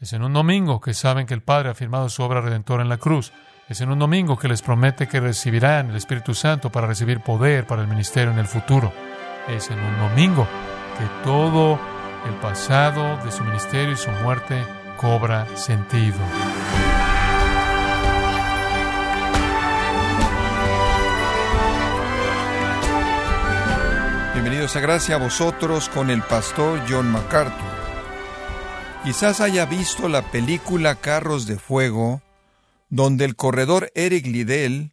Es en un domingo que saben que el Padre ha firmado su obra redentora en la cruz. Es en un domingo que les promete que recibirán el Espíritu Santo para recibir poder para el ministerio en el futuro. Es en un domingo que todo el pasado de su ministerio y su muerte cobra sentido. Bienvenidos a Gracia a vosotros con el pastor John MacArthur. Quizás haya visto la película Carros de Fuego, donde el corredor Eric Liddell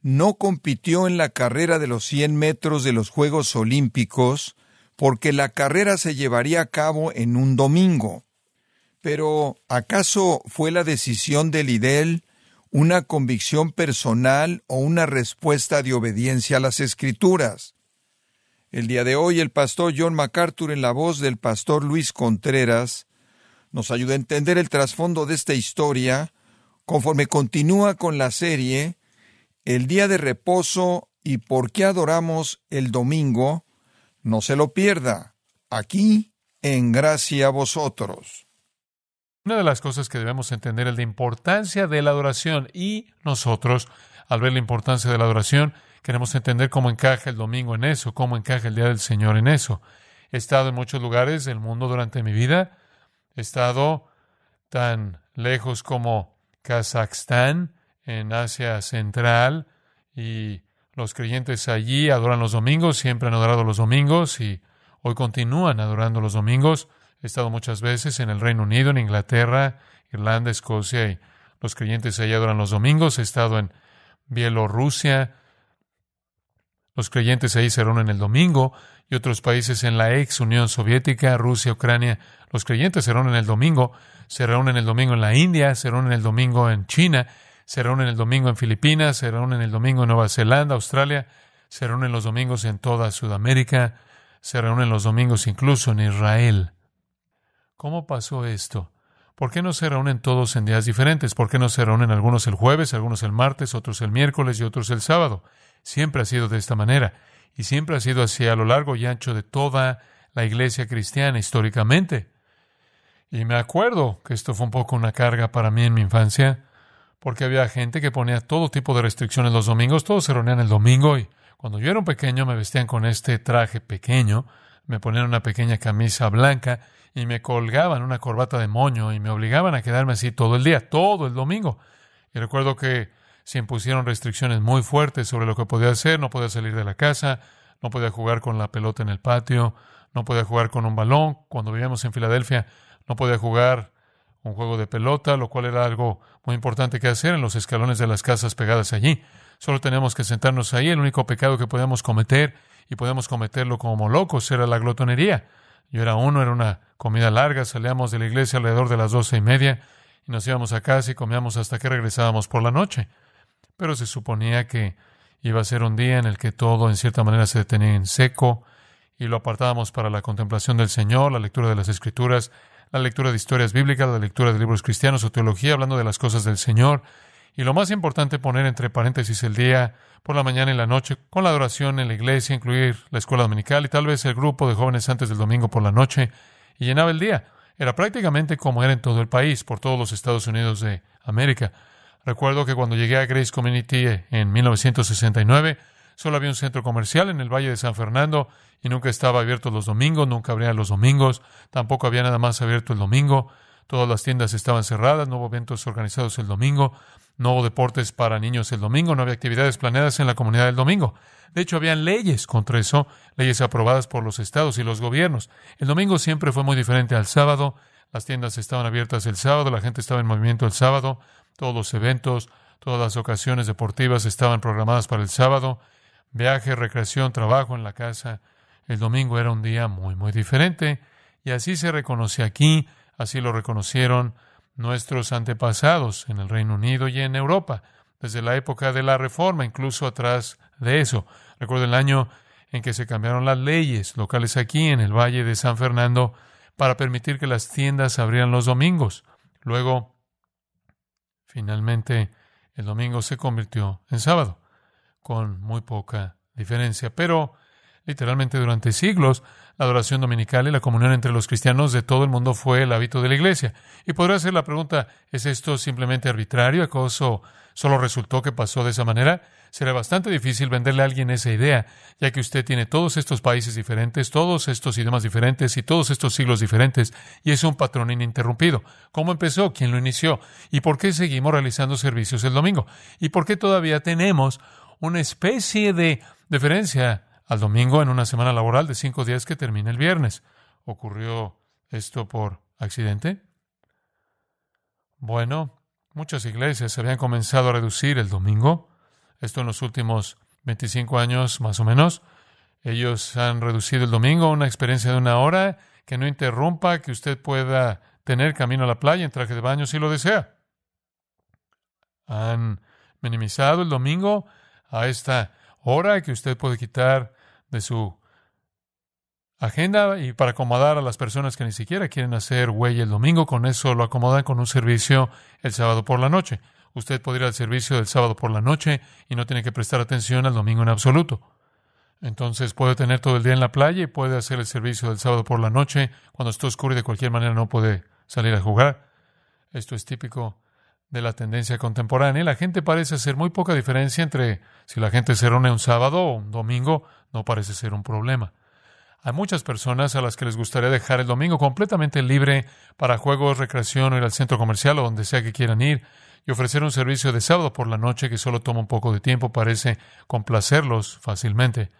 no compitió en la carrera de los 100 metros de los Juegos Olímpicos porque la carrera se llevaría a cabo en un domingo. Pero, ¿acaso fue la decisión de Liddell una convicción personal o una respuesta de obediencia a las Escrituras? El día de hoy el pastor John MacArthur en la voz del pastor Luis Contreras nos ayuda a entender el trasfondo de esta historia conforme continúa con la serie El día de reposo y por qué adoramos el domingo. No se lo pierda, aquí en gracia a vosotros. Una de las cosas que debemos entender es la importancia de la adoración y nosotros, al ver la importancia de la adoración, queremos entender cómo encaja el domingo en eso, cómo encaja el Día del Señor en eso. He estado en muchos lugares del mundo durante mi vida, estado tan lejos como Kazajstán, en Asia Central, y los creyentes allí adoran los domingos, siempre han adorado los domingos y hoy continúan adorando los domingos. He estado muchas veces en el Reino Unido, en Inglaterra, Irlanda, Escocia y los creyentes allí adoran los domingos. He estado en Bielorrusia. Los creyentes ahí se reúnen el domingo y otros países en la ex Unión Soviética, Rusia, Ucrania. Los creyentes se reúnen el domingo. Se reúnen el domingo en la India, se reúnen el domingo en China, se reúnen el domingo en Filipinas, se reúnen el domingo en Nueva Zelanda, Australia, se reúnen los domingos en toda Sudamérica, se reúnen los domingos incluso en Israel. ¿Cómo pasó esto? ¿Por qué no se reúnen todos en días diferentes? ¿Por qué no se reúnen algunos el jueves, algunos el martes, otros el miércoles y otros el sábado? Siempre ha sido de esta manera y siempre ha sido así a lo largo y ancho de toda la iglesia cristiana históricamente. Y me acuerdo que esto fue un poco una carga para mí en mi infancia, porque había gente que ponía todo tipo de restricciones los domingos, todos se reunían el domingo y cuando yo era un pequeño me vestían con este traje pequeño, me ponían una pequeña camisa blanca y me colgaban una corbata de moño y me obligaban a quedarme así todo el día, todo el domingo. Y recuerdo que se impusieron restricciones muy fuertes sobre lo que podía hacer, no podía salir de la casa, no podía jugar con la pelota en el patio, no podía jugar con un balón. Cuando vivíamos en Filadelfia, no podía jugar un juego de pelota, lo cual era algo muy importante que hacer en los escalones de las casas pegadas allí. Solo teníamos que sentarnos ahí. El único pecado que podíamos cometer, y podíamos cometerlo como locos, era la glotonería. Yo era uno, era una comida larga, salíamos de la iglesia alrededor de las doce y media y nos íbamos a casa y comíamos hasta que regresábamos por la noche. Pero se suponía que iba a ser un día en el que todo en cierta manera se detenía en seco y lo apartábamos para la contemplación del Señor, la lectura de las Escrituras, la lectura de historias bíblicas, la lectura de libros cristianos o teología, hablando de las cosas del Señor. Y lo más importante, poner entre paréntesis el día por la mañana y la noche, con la adoración en la iglesia, incluir la escuela dominical y tal vez el grupo de jóvenes antes del domingo por la noche, y llenaba el día. Era prácticamente como era en todo el país, por todos los Estados Unidos de América. Recuerdo que cuando llegué a Grace Community en 1969, solo había un centro comercial en el Valle de San Fernando y nunca estaba abierto los domingos, nunca abría los domingos, tampoco había nada más abierto el domingo, todas las tiendas estaban cerradas, no hubo eventos organizados el domingo, no hubo deportes para niños el domingo, no había actividades planeadas en la comunidad el domingo. De hecho, habían leyes contra eso, leyes aprobadas por los estados y los gobiernos. El domingo siempre fue muy diferente al sábado, las tiendas estaban abiertas el sábado, la gente estaba en movimiento el sábado, todos los eventos, todas las ocasiones deportivas estaban programadas para el sábado, viaje, recreación, trabajo en la casa. El domingo era un día muy, muy diferente y así se reconoce aquí, así lo reconocieron nuestros antepasados en el Reino Unido y en Europa, desde la época de la Reforma, incluso atrás de eso. Recuerdo el año en que se cambiaron las leyes locales aquí en el Valle de San Fernando para permitir que las tiendas abrieran los domingos. Luego, finalmente, el domingo se convirtió en sábado, con muy poca diferencia. Pero Literalmente durante siglos, la adoración dominical y la comunión entre los cristianos de todo el mundo fue el hábito de la iglesia. Y podría ser la pregunta, ¿es esto simplemente arbitrario? ¿Acaso solo resultó que pasó de esa manera? Será bastante difícil venderle a alguien esa idea, ya que usted tiene todos estos países diferentes, todos estos idiomas diferentes y todos estos siglos diferentes, y es un patrón ininterrumpido. ¿Cómo empezó? ¿Quién lo inició? ¿Y por qué seguimos realizando servicios el domingo? ¿Y por qué todavía tenemos una especie de deferencia al domingo en una semana laboral de cinco días que termina el viernes. ¿Ocurrió esto por accidente? Bueno, muchas iglesias habían comenzado a reducir el domingo. Esto en los últimos 25 años más o menos. Ellos han reducido el domingo a una experiencia de una hora que no interrumpa que usted pueda tener camino a la playa en traje de baño si lo desea. Han minimizado el domingo a esta hora que usted puede quitar de su agenda y para acomodar a las personas que ni siquiera quieren hacer huella el domingo, con eso lo acomodan con un servicio el sábado por la noche. Usted puede ir al servicio del sábado por la noche y no tiene que prestar atención al domingo en absoluto. Entonces puede tener todo el día en la playa y puede hacer el servicio del sábado por la noche cuando está oscuro y de cualquier manera no puede salir a jugar. Esto es típico de la tendencia contemporánea. La gente parece hacer muy poca diferencia entre si la gente se reúne un sábado o un domingo, no parece ser un problema. Hay muchas personas a las que les gustaría dejar el domingo completamente libre para juegos, recreación o ir al centro comercial o donde sea que quieran ir y ofrecer un servicio de sábado por la noche que solo toma un poco de tiempo parece complacerlos fácilmente.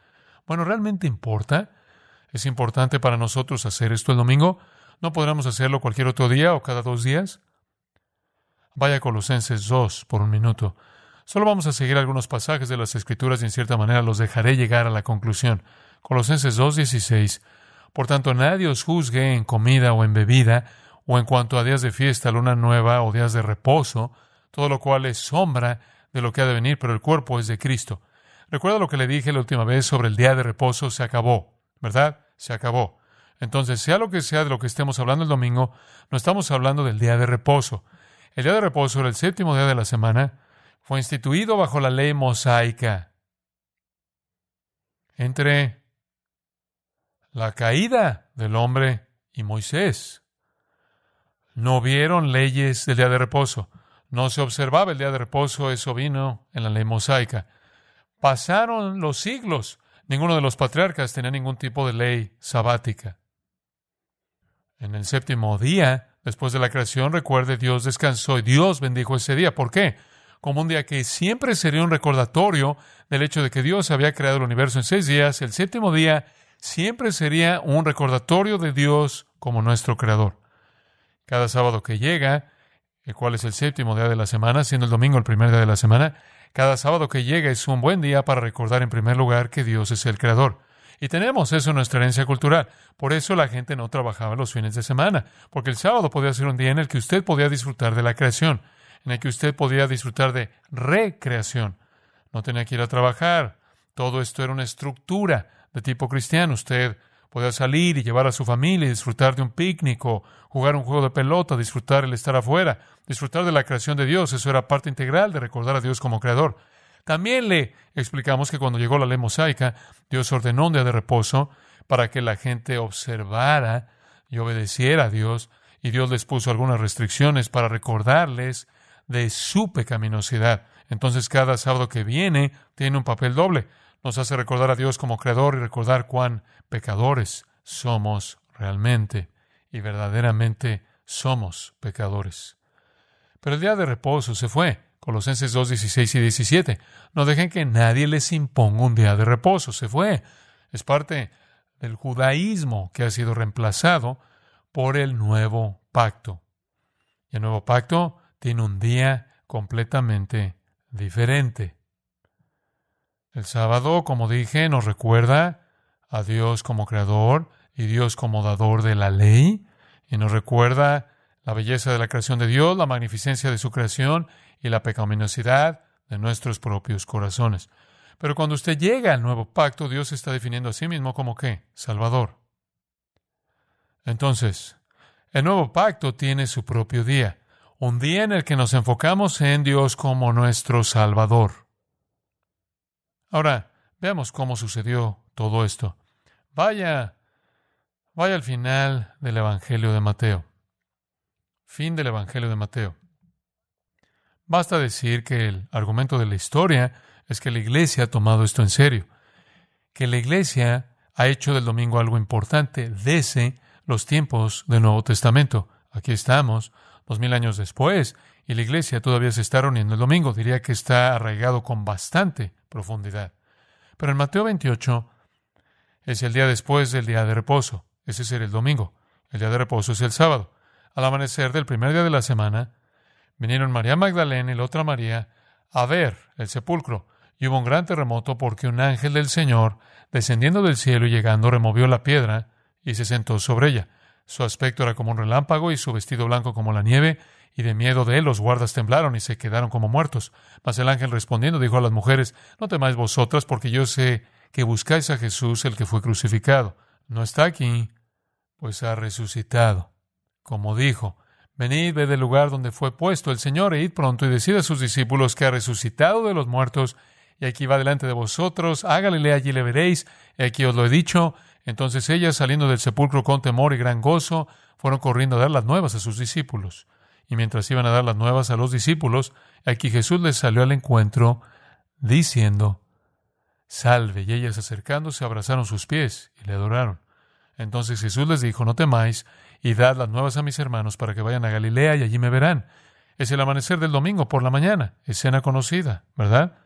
Bueno, ¿realmente importa? ¿Es importante para nosotros hacer esto el domingo? ¿No podremos hacerlo cualquier otro día o cada dos días? Vaya Colosenses 2 por un minuto. Solo vamos a seguir algunos pasajes de las Escrituras y en cierta manera los dejaré llegar a la conclusión. Colosenses 2.16. Por tanto, nadie os juzgue en comida o en bebida, o en cuanto a días de fiesta, luna nueva o días de reposo, todo lo cual es sombra de lo que ha de venir, pero el cuerpo es de Cristo. Recuerda lo que le dije la última vez sobre el día de reposo, se acabó, ¿verdad? Se acabó. Entonces, sea lo que sea de lo que estemos hablando el domingo, no estamos hablando del día de reposo. El día de reposo era el séptimo día de la semana. Fue instituido bajo la ley mosaica. Entre la caída del hombre y Moisés. No vieron leyes del día de reposo. No se observaba el día de reposo. Eso vino en la ley mosaica. Pasaron los siglos. Ninguno de los patriarcas tenía ningún tipo de ley sabática. En el séptimo día, Después de la creación, recuerde, Dios descansó y Dios bendijo ese día. ¿Por qué? Como un día que siempre sería un recordatorio del hecho de que Dios había creado el universo en seis días, el séptimo día siempre sería un recordatorio de Dios como nuestro creador. Cada sábado que llega, el cual es el séptimo día de la semana, siendo el domingo el primer día de la semana, cada sábado que llega es un buen día para recordar en primer lugar que Dios es el creador. Y tenemos eso en nuestra herencia cultural. Por eso la gente no trabajaba los fines de semana, porque el sábado podía ser un día en el que usted podía disfrutar de la creación, en el que usted podía disfrutar de recreación. No tenía que ir a trabajar. Todo esto era una estructura de tipo cristiano. Usted podía salir y llevar a su familia y disfrutar de un picnic o jugar un juego de pelota, disfrutar el estar afuera, disfrutar de la creación de Dios. Eso era parte integral de recordar a Dios como creador. También le explicamos que cuando llegó la ley mosaica, Dios ordenó un día de reposo para que la gente observara y obedeciera a Dios, y Dios les puso algunas restricciones para recordarles de su pecaminosidad. Entonces cada sábado que viene tiene un papel doble. Nos hace recordar a Dios como creador y recordar cuán pecadores somos realmente y verdaderamente somos pecadores. Pero el día de reposo se fue. Colosenses 2, 16 y 17. No dejen que nadie les imponga un día de reposo. Se fue. Es parte del judaísmo que ha sido reemplazado por el nuevo pacto. Y el nuevo pacto tiene un día completamente diferente. El sábado, como dije, nos recuerda a Dios como creador y Dios como dador de la ley, y nos recuerda la belleza de la creación de Dios, la magnificencia de su creación y la pecaminosidad de nuestros propios corazones. Pero cuando usted llega al nuevo pacto, Dios está definiendo a sí mismo como qué? Salvador. Entonces, el nuevo pacto tiene su propio día, un día en el que nos enfocamos en Dios como nuestro Salvador. Ahora, veamos cómo sucedió todo esto. Vaya, vaya al final del Evangelio de Mateo. Fin del Evangelio de Mateo. Basta decir que el argumento de la historia es que la iglesia ha tomado esto en serio, que la iglesia ha hecho del domingo algo importante desde los tiempos del Nuevo Testamento. Aquí estamos, dos mil años después, y la iglesia todavía se está reuniendo el domingo. Diría que está arraigado con bastante profundidad. Pero en Mateo 28 es el día después del día de reposo. Ese es el domingo. El día de reposo es el sábado. Al amanecer del primer día de la semana, vinieron María Magdalena y la otra María a ver el sepulcro. Y hubo un gran terremoto porque un ángel del Señor, descendiendo del cielo y llegando, removió la piedra y se sentó sobre ella. Su aspecto era como un relámpago y su vestido blanco como la nieve, y de miedo de él los guardas temblaron y se quedaron como muertos. Mas el ángel respondiendo dijo a las mujeres, No temáis vosotras, porque yo sé que buscáis a Jesús el que fue crucificado. No está aquí, pues ha resucitado. Como dijo, Venid, ved el lugar donde fue puesto el Señor, e id pronto y decid a sus discípulos que ha resucitado de los muertos, y aquí va delante de vosotros, hágale allí le veréis, y aquí os lo he dicho. Entonces ellas, saliendo del sepulcro con temor y gran gozo, fueron corriendo a dar las nuevas a sus discípulos. Y mientras iban a dar las nuevas a los discípulos, aquí Jesús les salió al encuentro, diciendo, Salve. Y ellas acercándose abrazaron sus pies y le adoraron. Entonces Jesús les dijo, No temáis, y dad las nuevas a mis hermanos para que vayan a Galilea y allí me verán. Es el amanecer del domingo por la mañana, escena conocida, ¿verdad?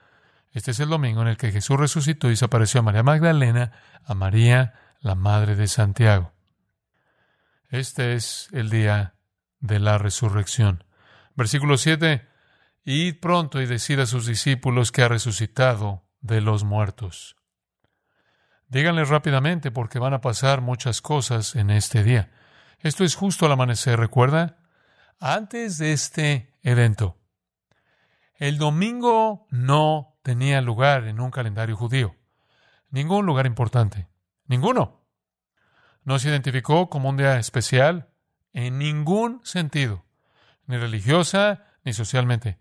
Este es el domingo en el que Jesús resucitó y se apareció a María Magdalena, a María, la madre de Santiago. Este es el día de la resurrección. Versículo 7. Id pronto y decid a sus discípulos que ha resucitado de los muertos. Díganles rápidamente porque van a pasar muchas cosas en este día. Esto es justo al amanecer, ¿recuerda? Antes de este evento, el domingo no tenía lugar en un calendario judío. Ningún lugar importante. Ninguno. No se identificó como un día especial en ningún sentido, ni religiosa ni socialmente.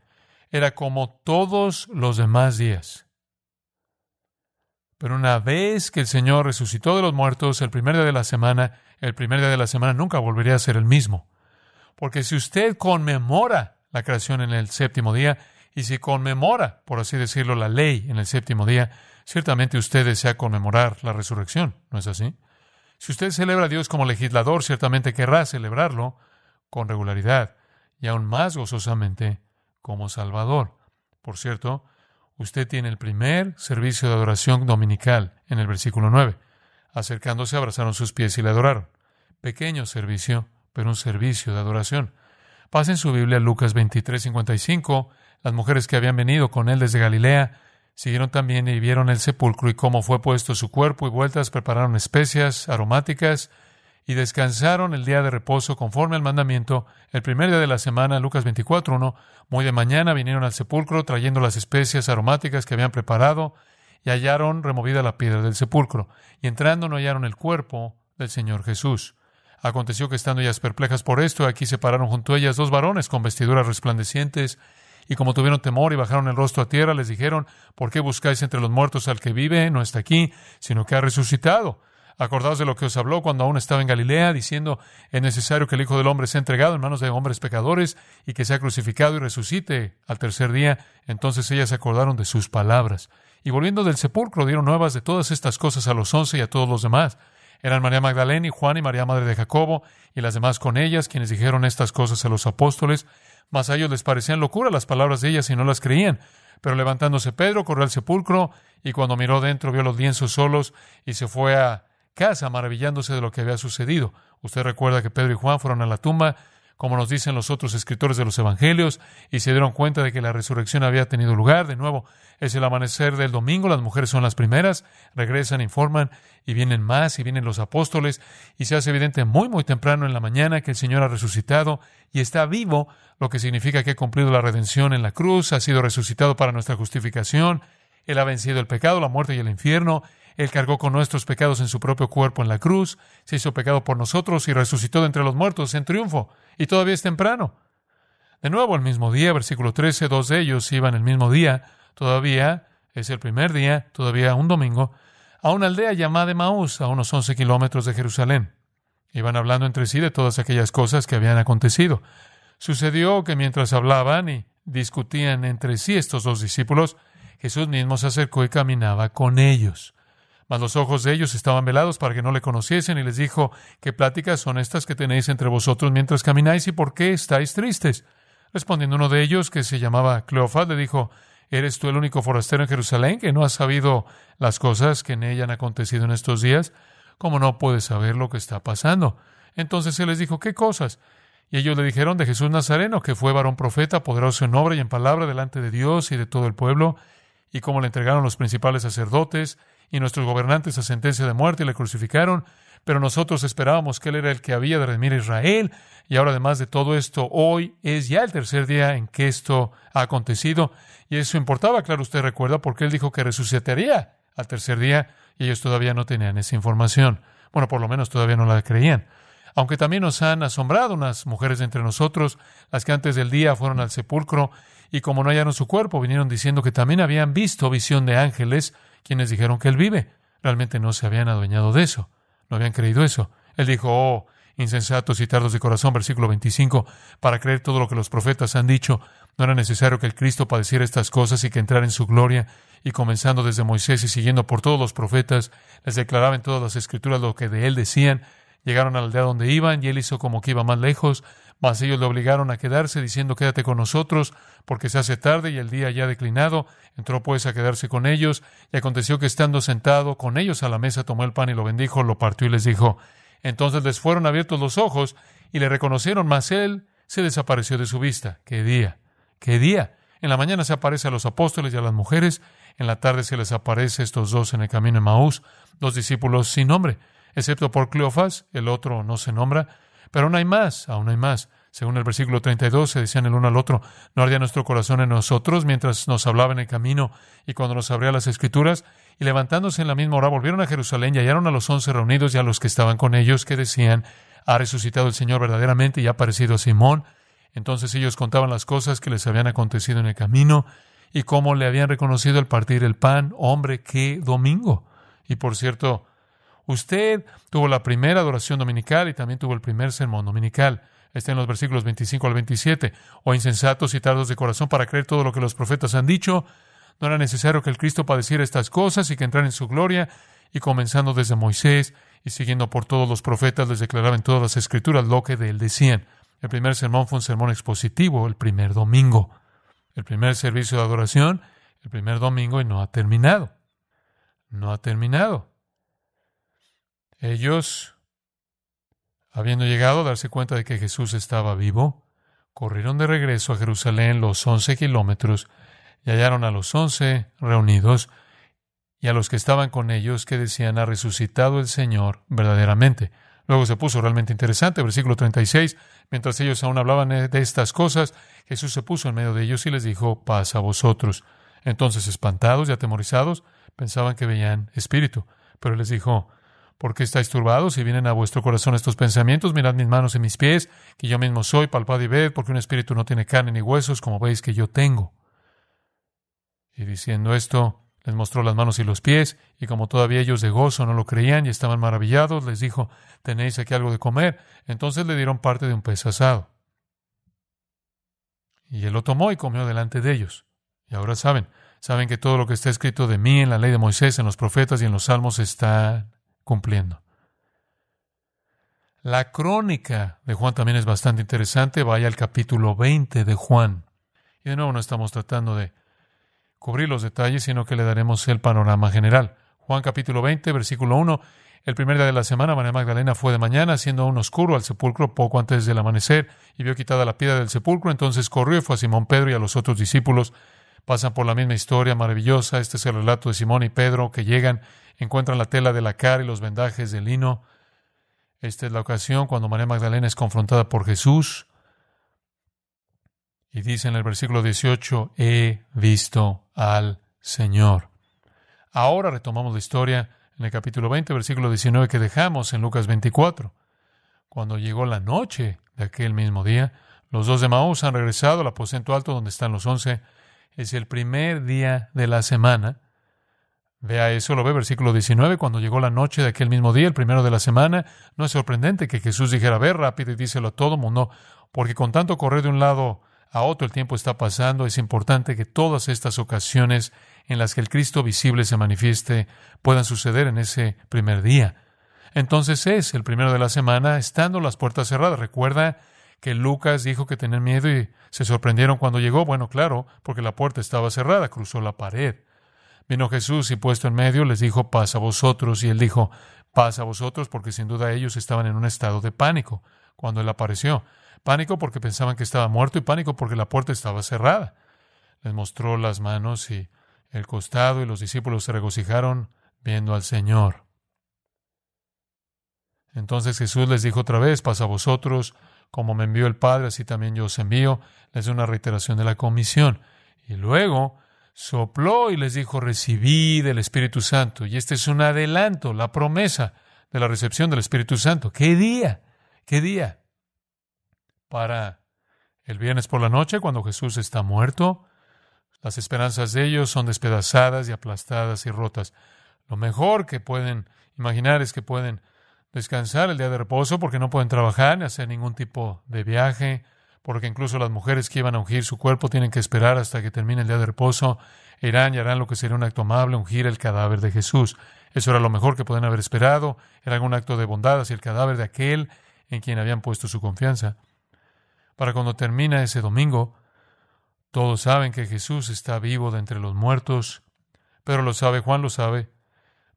Era como todos los demás días. Pero una vez que el Señor resucitó de los muertos el primer día de la semana, el primer día de la semana nunca volvería a ser el mismo. Porque si usted conmemora la creación en el séptimo día, y si conmemora, por así decirlo, la ley en el séptimo día, ciertamente usted desea conmemorar la resurrección, ¿no es así? Si usted celebra a Dios como legislador, ciertamente querrá celebrarlo con regularidad y aún más gozosamente como Salvador. Por cierto, usted tiene el primer servicio de adoración dominical en el versículo 9. Acercándose, abrazaron sus pies y le adoraron. Pequeño servicio, pero un servicio de adoración. Pasen su Biblia Lucas 23, 55. Las mujeres que habían venido con él desde Galilea Siguieron también y vieron el sepulcro y cómo fue puesto su cuerpo y vueltas prepararon especias aromáticas y descansaron el día de reposo conforme al mandamiento. El primer día de la semana, Lucas 24.1, muy de mañana vinieron al sepulcro trayendo las especias aromáticas que habían preparado y hallaron removida la piedra del sepulcro. Y entrando no hallaron el cuerpo del Señor Jesús. Aconteció que estando ellas perplejas por esto, aquí se pararon junto a ellas dos varones con vestiduras resplandecientes y como tuvieron temor y bajaron el rostro a tierra, les dijeron, ¿por qué buscáis entre los muertos al que vive? No está aquí, sino que ha resucitado. Acordaos de lo que os habló cuando aún estaba en Galilea, diciendo, es necesario que el Hijo del Hombre sea entregado en manos de hombres pecadores y que sea crucificado y resucite al tercer día. Entonces ellas se acordaron de sus palabras. Y volviendo del sepulcro, dieron nuevas de todas estas cosas a los once y a todos los demás. Eran María Magdalena y Juan y María Madre de Jacobo y las demás con ellas, quienes dijeron estas cosas a los apóstoles. Mas a ellos les parecían locura las palabras de ellas y no las creían. Pero levantándose Pedro, corrió al sepulcro y cuando miró dentro vio los lienzos solos y se fue a casa maravillándose de lo que había sucedido. Usted recuerda que Pedro y Juan fueron a la tumba como nos dicen los otros escritores de los Evangelios, y se dieron cuenta de que la resurrección había tenido lugar. De nuevo, es el amanecer del domingo, las mujeres son las primeras, regresan, informan, y vienen más, y vienen los apóstoles, y se hace evidente muy, muy temprano en la mañana que el Señor ha resucitado y está vivo, lo que significa que ha cumplido la redención en la cruz, ha sido resucitado para nuestra justificación, Él ha vencido el pecado, la muerte y el infierno, él cargó con nuestros pecados en su propio cuerpo en la cruz, se hizo pecado por nosotros y resucitó de entre los muertos en triunfo. Y todavía es temprano. De nuevo el mismo día, versículo 13, dos de ellos iban el mismo día, todavía es el primer día, todavía un domingo. a una aldea llamada Maús, a unos once kilómetros de Jerusalén. Iban hablando entre sí de todas aquellas cosas que habían acontecido. Sucedió que mientras hablaban y discutían entre sí estos dos discípulos, Jesús mismo se acercó y caminaba con ellos. Mas los ojos de ellos estaban velados para que no le conociesen y les dijo, ¿qué pláticas son estas que tenéis entre vosotros mientras camináis y por qué estáis tristes? Respondiendo uno de ellos, que se llamaba Cleofás, le dijo, ¿eres tú el único forastero en Jerusalén que no has sabido las cosas que en ella han acontecido en estos días? ¿Cómo no puedes saber lo que está pasando? Entonces él les dijo, ¿qué cosas? Y ellos le dijeron de Jesús Nazareno, que fue varón profeta, poderoso en obra y en palabra delante de Dios y de todo el pueblo, y cómo le entregaron los principales sacerdotes y nuestros gobernantes a sentencia de muerte y le crucificaron, pero nosotros esperábamos que él era el que había de redimir a Israel, y ahora además de todo esto, hoy es ya el tercer día en que esto ha acontecido, y eso importaba, claro, usted recuerda, porque él dijo que resucitaría al tercer día, y ellos todavía no tenían esa información. Bueno, por lo menos todavía no la creían. Aunque también nos han asombrado unas mujeres entre nosotros, las que antes del día fueron al sepulcro y como no hallaron su cuerpo, vinieron diciendo que también habían visto visión de ángeles, quienes dijeron que él vive. Realmente no se habían adueñado de eso, no habían creído eso. Él dijo, oh, insensatos y tardos de corazón, versículo 25, para creer todo lo que los profetas han dicho, no era necesario que el Cristo padeciera estas cosas y que entrara en su gloria y comenzando desde Moisés y siguiendo por todos los profetas, les declaraba en todas las escrituras lo que de él decían. Llegaron a la aldea donde iban y él hizo como que iba más lejos, mas ellos le obligaron a quedarse diciendo quédate con nosotros porque se hace tarde y el día ya declinado. Entró pues a quedarse con ellos y aconteció que estando sentado con ellos a la mesa tomó el pan y lo bendijo, lo partió y les dijo. Entonces les fueron abiertos los ojos y le reconocieron, mas él se desapareció de su vista. ¡Qué día! ¡Qué día! En la mañana se aparece a los apóstoles y a las mujeres en la tarde se les aparece estos dos en el camino de Maús, dos discípulos sin nombre, excepto por Cleofas, el otro no se nombra, pero aún hay más, aún hay más. Según el versículo 32, se decían el uno al otro, no ardía nuestro corazón en nosotros mientras nos hablaba en el camino y cuando nos abría las escrituras, y levantándose en la misma hora volvieron a Jerusalén y hallaron a los once reunidos y a los que estaban con ellos, que decían, ha resucitado el Señor verdaderamente y ha aparecido a Simón. Entonces ellos contaban las cosas que les habían acontecido en el camino y cómo le habían reconocido al partir el pan, hombre, qué domingo. Y por cierto, usted tuvo la primera adoración dominical y también tuvo el primer sermón dominical. Está en los versículos 25 al 27. O insensatos y tardos de corazón para creer todo lo que los profetas han dicho. No era necesario que el Cristo padeciera estas cosas y que entrara en su gloria. Y comenzando desde Moisés y siguiendo por todos los profetas, les declaraba en todas las escrituras lo que de él decían. El primer sermón fue un sermón expositivo, el primer domingo el primer servicio de adoración, el primer domingo, y no ha terminado. No ha terminado. Ellos, habiendo llegado a darse cuenta de que Jesús estaba vivo, corrieron de regreso a Jerusalén los once kilómetros y hallaron a los once reunidos y a los que estaban con ellos que decían ha resucitado el Señor verdaderamente. Luego se puso realmente interesante, versículo 36, mientras ellos aún hablaban de estas cosas, Jesús se puso en medio de ellos y les dijo, paz a vosotros. Entonces, espantados y atemorizados, pensaban que veían espíritu, pero les dijo, ¿por qué estáis turbados y vienen a vuestro corazón estos pensamientos? Mirad mis manos y mis pies, que yo mismo soy, palpad y ved, porque un espíritu no tiene carne ni huesos, como veis que yo tengo. Y diciendo esto, les mostró las manos y los pies, y como todavía ellos de gozo no lo creían y estaban maravillados, les dijo, ¿tenéis aquí algo de comer? Entonces le dieron parte de un pez asado. Y él lo tomó y comió delante de ellos. Y ahora saben, saben que todo lo que está escrito de mí en la ley de Moisés, en los profetas y en los salmos está cumpliendo. La crónica de Juan también es bastante interesante. Vaya al capítulo 20 de Juan. Y de nuevo no estamos tratando de cubrir los detalles, sino que le daremos el panorama general. Juan capítulo 20, versículo 1. El primer día de la semana, María Magdalena fue de mañana, siendo aún oscuro, al sepulcro poco antes del amanecer, y vio quitada la piedra del sepulcro. Entonces corrió y fue a Simón Pedro y a los otros discípulos. Pasan por la misma historia maravillosa. Este es el relato de Simón y Pedro que llegan, encuentran la tela de la cara y los vendajes de lino. Esta es la ocasión cuando María Magdalena es confrontada por Jesús. Y dice en el versículo 18, he visto al Señor. Ahora retomamos la historia en el capítulo 20, versículo 19 que dejamos en Lucas 24. Cuando llegó la noche de aquel mismo día, los dos de Maús han regresado al aposento alto donde están los once. Es el primer día de la semana. Vea eso, lo ve versículo 19, cuando llegó la noche de aquel mismo día, el primero de la semana, no es sorprendente que Jesús dijera, ve rápido y díselo a todo mundo, porque con tanto correr de un lado a otro el tiempo está pasando, es importante que todas estas ocasiones en las que el Cristo visible se manifieste puedan suceder en ese primer día. Entonces es el primero de la semana, estando las puertas cerradas. Recuerda que Lucas dijo que tenían miedo y se sorprendieron cuando llegó. Bueno, claro, porque la puerta estaba cerrada, cruzó la pared. Vino Jesús y puesto en medio les dijo, paz a vosotros. Y él dijo, paz a vosotros, porque sin duda ellos estaban en un estado de pánico cuando él apareció. Pánico porque pensaban que estaba muerto y pánico porque la puerta estaba cerrada. Les mostró las manos y el costado y los discípulos se regocijaron viendo al Señor. Entonces Jesús les dijo otra vez, pasa a vosotros, como me envió el Padre, así también yo os envío. Les dio una reiteración de la comisión. Y luego sopló y les dijo, recibid el Espíritu Santo. Y este es un adelanto, la promesa de la recepción del Espíritu Santo. ¿Qué día? ¿Qué día? Para el viernes por la noche, cuando Jesús está muerto, las esperanzas de ellos son despedazadas y aplastadas y rotas. Lo mejor que pueden imaginar es que pueden descansar el día de reposo porque no pueden trabajar ni hacer ningún tipo de viaje, porque incluso las mujeres que iban a ungir su cuerpo tienen que esperar hasta que termine el día de reposo, irán y harán lo que sería un acto amable, ungir el cadáver de Jesús. Eso era lo mejor que pueden haber esperado, era algún acto de bondad hacia el cadáver de aquel en quien habían puesto su confianza. Para cuando termina ese domingo, todos saben que Jesús está vivo de entre los muertos, pero lo sabe Juan, lo sabe,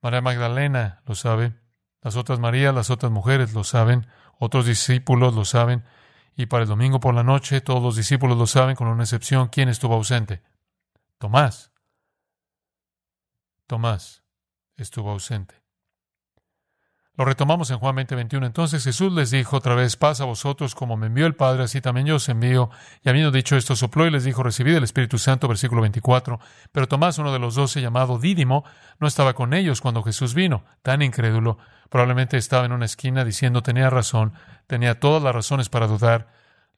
María Magdalena lo sabe, las otras Marías, las otras mujeres lo saben, otros discípulos lo saben, y para el domingo por la noche todos los discípulos lo saben, con una excepción, ¿quién estuvo ausente? Tomás. Tomás estuvo ausente. Lo retomamos en Juan 20, 21. Entonces Jesús les dijo otra vez, paz a vosotros como me envió el Padre, así también yo os envío. Y habiendo dicho esto, sopló y les dijo, recibid el Espíritu Santo, versículo 24. Pero Tomás, uno de los doce, llamado Dídimo, no estaba con ellos cuando Jesús vino. Tan incrédulo, probablemente estaba en una esquina diciendo, tenía razón, tenía todas las razones para dudar.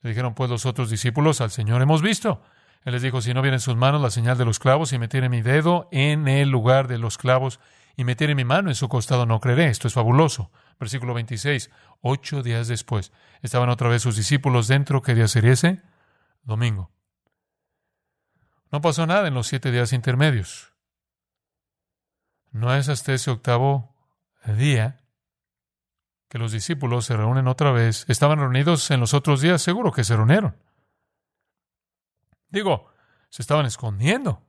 Le dijeron pues los otros discípulos, al Señor hemos visto. Él les dijo, si no viene en sus manos la señal de los clavos y metiere mi dedo en el lugar de los clavos y metiere mi mano en su costado, no creeré. Esto es fabuloso. Versículo 26. Ocho días después, estaban otra vez sus discípulos dentro. ¿Qué día sería ese? Domingo. No pasó nada en los siete días intermedios. No es hasta ese octavo día que los discípulos se reúnen otra vez. Estaban reunidos en los otros días, seguro que se reunieron. Digo, se estaban escondiendo.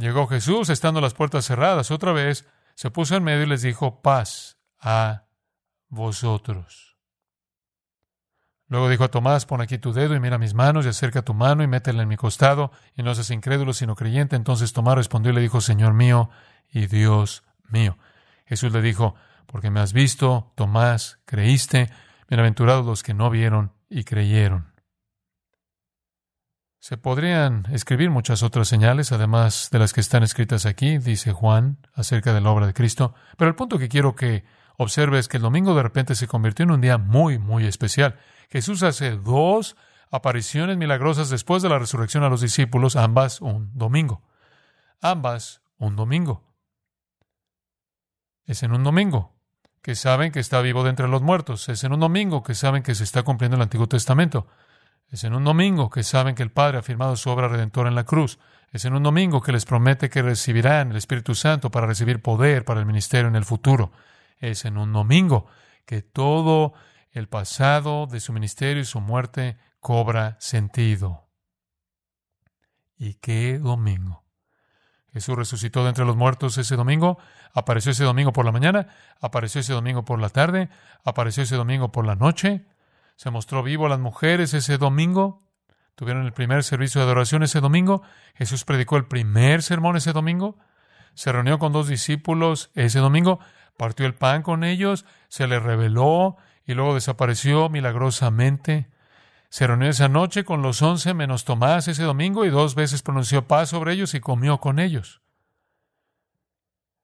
Llegó Jesús, estando las puertas cerradas otra vez, se puso en medio y les dijo, paz a vosotros. Luego dijo a Tomás, pon aquí tu dedo y mira mis manos y acerca tu mano y métela en mi costado y no seas incrédulo sino creyente. Entonces Tomás respondió y le dijo, Señor mío y Dios mío. Jesús le dijo, porque me has visto, Tomás, creíste, bienaventurados los que no vieron y creyeron. Se podrían escribir muchas otras señales, además de las que están escritas aquí, dice Juan, acerca de la obra de Cristo, pero el punto que quiero que observe es que el domingo de repente se convirtió en un día muy, muy especial. Jesús hace dos apariciones milagrosas después de la resurrección a los discípulos, ambas un domingo. Ambas un domingo. Es en un domingo que saben que está vivo de entre los muertos. Es en un domingo que saben que se está cumpliendo el Antiguo Testamento. Es en un domingo que saben que el Padre ha firmado su obra redentora en la cruz. Es en un domingo que les promete que recibirán el Espíritu Santo para recibir poder para el ministerio en el futuro. Es en un domingo que todo el pasado de su ministerio y su muerte cobra sentido. ¿Y qué domingo? Jesús resucitó de entre los muertos ese domingo, apareció ese domingo por la mañana, apareció ese domingo por la tarde, apareció ese domingo por la noche, se mostró vivo a las mujeres ese domingo. Tuvieron el primer servicio de adoración ese domingo. Jesús predicó el primer sermón ese domingo. Se reunió con dos discípulos ese domingo. Partió el pan con ellos. Se les reveló y luego desapareció milagrosamente. Se reunió esa noche con los once menos Tomás ese domingo y dos veces pronunció paz sobre ellos y comió con ellos.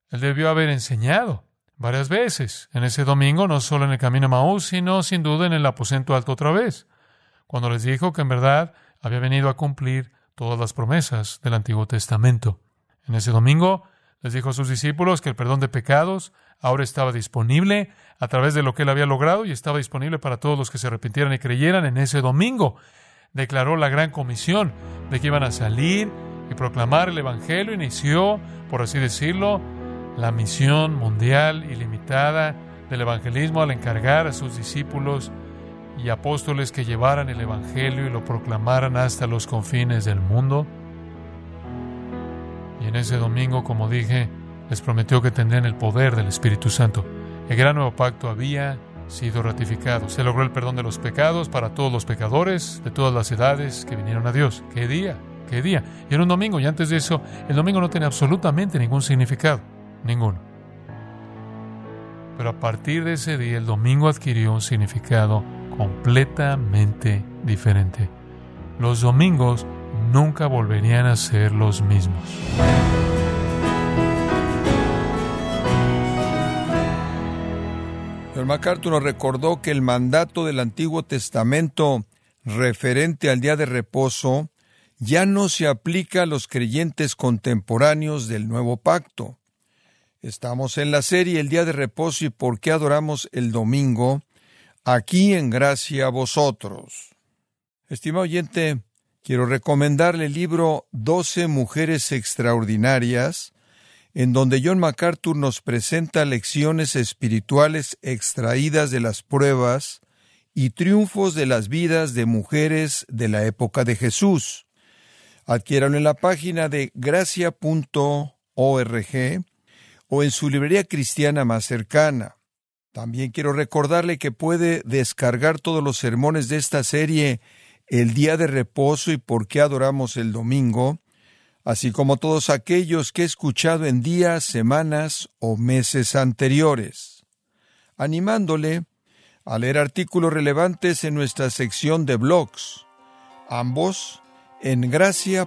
Él debió haber enseñado varias veces en ese domingo, no solo en el camino a Maús, sino sin duda en el aposento alto otra vez, cuando les dijo que en verdad había venido a cumplir todas las promesas del Antiguo Testamento. En ese domingo Les dijo a sus discípulos que el perdón de pecados ahora estaba disponible a través de lo que él había logrado y estaba disponible para todos los que se arrepintieran y creyeran en ese domingo. Declaró la gran comisión de que iban a salir y proclamar el Evangelio. Inició, por así decirlo, la misión mundial ilimitada del evangelismo al encargar a sus discípulos y apóstoles que llevaran el Evangelio y lo proclamaran hasta los confines del mundo. Y en ese domingo, como dije, les prometió que tendrían el poder del Espíritu Santo. El gran nuevo pacto había sido ratificado. Se logró el perdón de los pecados para todos los pecadores de todas las edades que vinieron a Dios. ¡Qué día! ¡Qué día! Y era un domingo, y antes de eso, el domingo no tenía absolutamente ningún significado. Ninguno. Pero a partir de ese día, el domingo adquirió un significado completamente diferente. Los domingos nunca volverían a ser los mismos. John MacArthur nos recordó que el mandato del Antiguo Testamento referente al día de reposo ya no se aplica a los creyentes contemporáneos del nuevo pacto. Estamos en la serie El día de reposo y por qué adoramos el domingo, aquí en gracia a vosotros. Estimado oyente, quiero recomendarle el libro Doce Mujeres Extraordinarias, en donde John MacArthur nos presenta lecciones espirituales extraídas de las pruebas y triunfos de las vidas de mujeres de la época de Jesús. Adquiéralo en la página de gracia.org o en su librería cristiana más cercana. También quiero recordarle que puede descargar todos los sermones de esta serie El día de reposo y por qué adoramos el domingo, así como todos aquellos que he escuchado en días, semanas o meses anteriores, animándole a leer artículos relevantes en nuestra sección de blogs, ambos en gracia.org.